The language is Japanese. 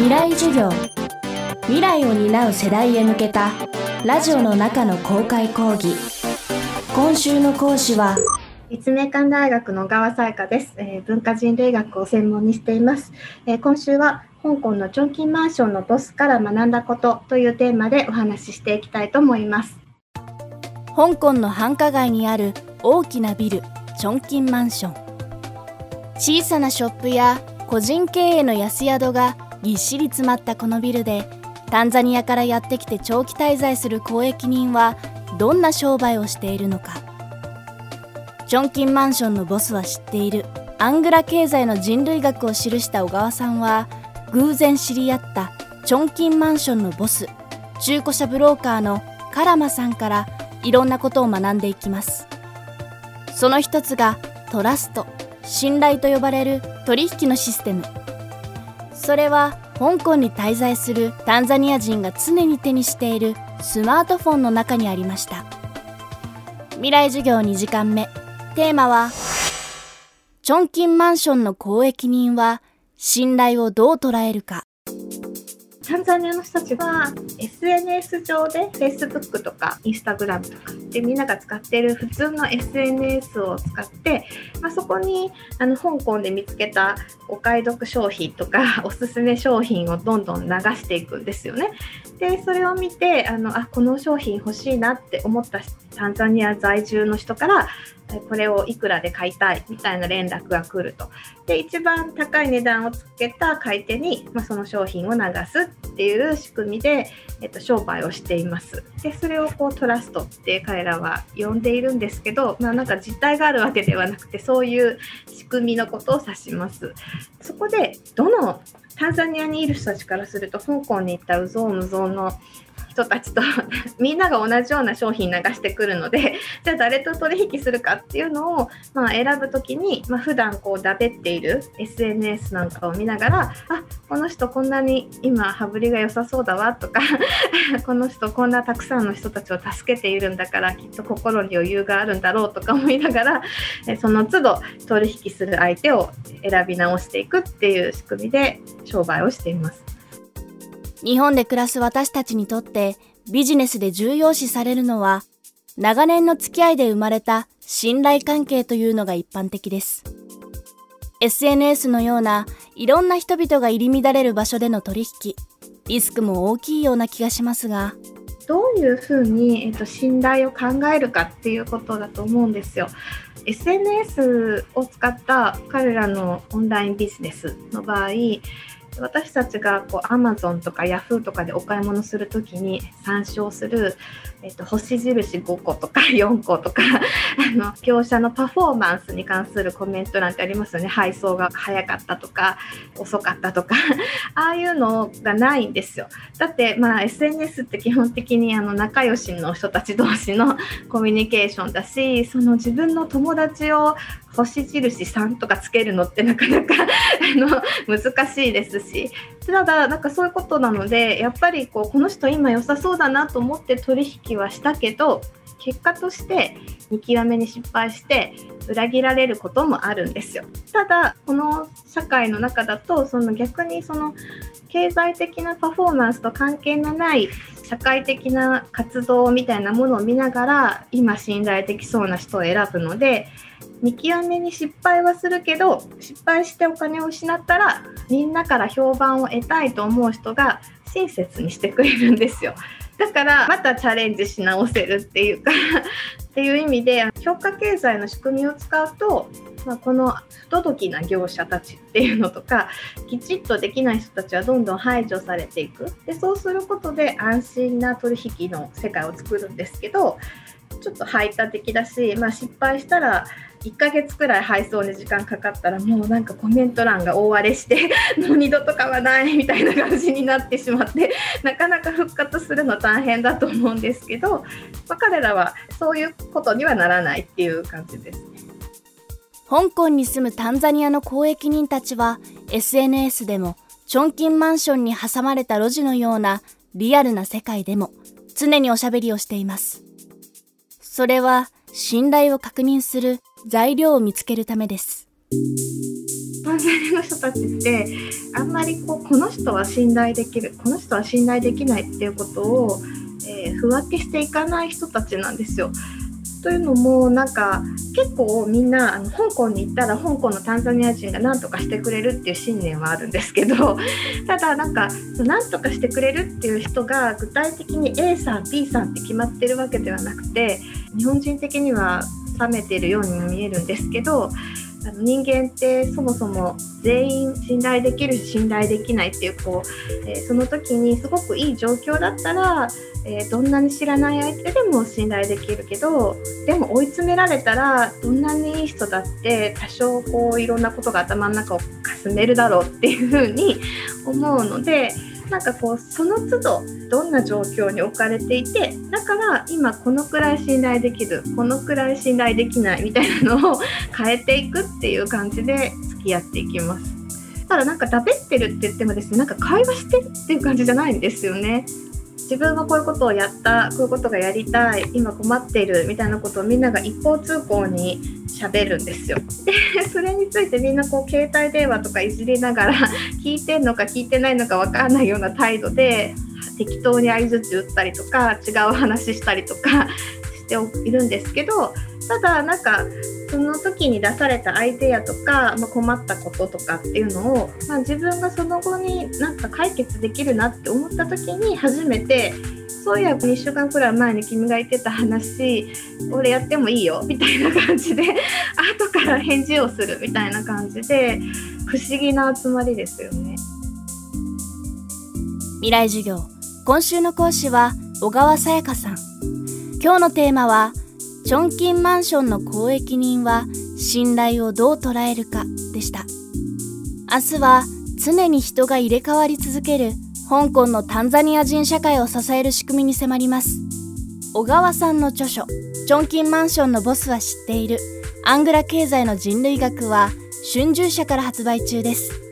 未来授業。未来を担う世代へ向けたラジオの中の公開講義。今週の講師は立命館大学の小川彩香です、えー、文化人類学を専門にしています、えー、今週は香港のチョンキンマンションのボスから学んだことというテーマでお話ししていきたいと思います。香港の繁華街にある大きなビルチョンキンマンション。小さなショップや個人経営の安宿がぎっしり詰まったこのビルでタンザニアからやってきて長期滞在する交易人はどんな商売をしているのか。チョンキンマンションのボスは知っている。アングラ経済の人類学を記した小川さんは偶然知り合ったチョンキンマンションのボス。中古車ブローカーのカラマさんからいろんなことを学んでいきます。その一つがトラスト信頼と呼ばれる取引のシステム。それは香港に滞在するタンザニア人が常に手にしているスマートフォンの中にありました。未来授業2時間目。テーマはチョンキンマンションの交易人は信頼をどう捉えるか。タンザニアの人たちは SNS 上で Facebook とか Instagram とかでみんなが使っている普通の SNS を使って、まあ、そこにあの香港で見つけたお買い得商品とか おすすめ商品をどんどん流していくんですよね。でそれを見てあのあこの商品欲しいなって思ったタンザニア在住の人からこれをいくらで買いたいみたいな連絡が来ると。で、一番高い値段をつけた買い手に、まあ、その商品を流すっていう仕組みで、えっと、商売をしています。で、それをこうトラストって彼らは呼んでいるんですけど、まあ、なんか実態があるわけではなくて、そういう仕組みのことを指します。そこで、どのタンザニアにいる人たちからすると、香港に行ったウゾウムゾウの人たちと みんなが同じような商品流してくるので じゃあ誰と取引するかっていうのを、まあ、選ぶ時に、まあ、普段こうだべっている SNS なんかを見ながらあこの人こんなに今羽振りが良さそうだわとか この人こんなたくさんの人たちを助けているんだからきっと心に余裕があるんだろうとか思いながらその都度取引する相手を選び直していくっていう仕組みで商売をしています。日本で暮らす私たちにとってビジネスで重要視されるのは長年の付き合いで生まれた信頼関係というのが一般的です。SNS のようないろんな人々が入り乱れる場所での取引、リスクも大きいような気がしますが、どういうふうに、えっと、信頼を考えるかっていうことだと思うんですよ。SNS を使った彼らのオンラインビジネスの場合、私たちがこう Amazon とか Yahoo とかでお買い物するときに参照する、えっと、星印5個とか 4個とかあの業者のパフォーマンスに関するコメントなんてありますよね。配送が早かったとか遅かったとか ああいうのがないんですよ。だってまあ SNS って基本的にあの仲良しの人たち同士のコミュニケーションだしその自分の友友達を星印3とかつけるのってなかなか あの難しいですし。ただなんかそういうことなのでやっぱりこうこの人今良さそうだなと思って取引はしたけど結果として見極めに失敗して裏切られることもあるんですよ。ただこの社会の中だとその逆にその経済的なパフォーマンスと関係のない社会的な活動みたいなものを見ながら今信頼できそうな人を選ぶので見極めに失敗はするけど失敗してお金を失ったらみんなから評判を得たいと思う人が親切にしてくれるんですよ。だからまたチャレンジし直せるっていうか っていう意味で評価経済の仕組みを使うと、まあ、この不届きな業者たちっていうのとかきちっとできない人たちはどんどん排除されていく。でそうすることで安心な取引の世界を作るんですけどちょっと排他的だし、まあ、失敗したら1ヶ月くらい配送に時間かかったらもうなんかコメント欄が大荒れしてもう二度と買わないみたいな感じになってしまって なかなか復活するの大変だと思うんですけど、まあ、彼らはそういうことにはならないっていう感じですね。香港に住むタンザニアの交易人たちは SNS でもチョンキンマンションに挟まれた路地のようなリアルな世界でも常におしゃべりをしています。それは信頼を確認する材料を見つけるためです。タンザニアの人たちってあんまりこうこの人は信頼できるこの人は信頼できないっていうことを、えー、不分けしていかない人たちなんですよ。というのもなんか結構みんなあの香港に行ったら香港のタンザニア人が何とかしてくれるっていう信念はあるんですけど ただなんか何とかしてくれるっていう人が具体的に A さん B さんって決まってるわけではなくて日本人的には冷めているようにも見えるんですけどあの人間ってそもそも全員信頼できるし信頼できないっていうこう、えー、その時にすごくいい状況だったら、えー、どんなに知らない相手でも信頼できるけどでも追い詰められたらどんなにいい人だって多少こういろんなことが頭の中をかすめるだろうっていうふうに思うので。なんかこうその都度どんな状況に置かれていてだから今このくらい信頼できるこのくらい信頼できないみたいなのを 変えていくっていう感じで付き合っていきます。ただなんか食べってるって言ってもですねなんか会話してっていう感じじゃないんですよね。自分はこういうことをやったこういうことがやりたい今困っているみたいなことをみんなが一方通行にしゃべるんですよ。でそれについてみんなこう携帯電話とかいじりながら聞いてんのか聞いてないのか分からないような態度で適当に相づち打ったりとか違う話したりとかしているんですけどただなんかその時に出されたアイデアとか、まあ、困ったこととかっていうのを、まあ、自分がその後になんか解決できるなって思った時に初めてそういや2週間くらい前に君が言ってた話俺やってもいいよみたいな感じで 後から返事をするみたいな感じで不思議な集まりですよね。未来授業今週の講師は小川さやかさん今日のテーマはチョンキンマンションの公益人は信頼をどう捉えるかでした。明日は常に人が入れ替わり続ける香港のタンザニア人社会を支える仕組みに迫ります。小川さんの著書「チョンキンマンションのボスは知っている。アングラ経済の人類学」は春秋社から発売中です。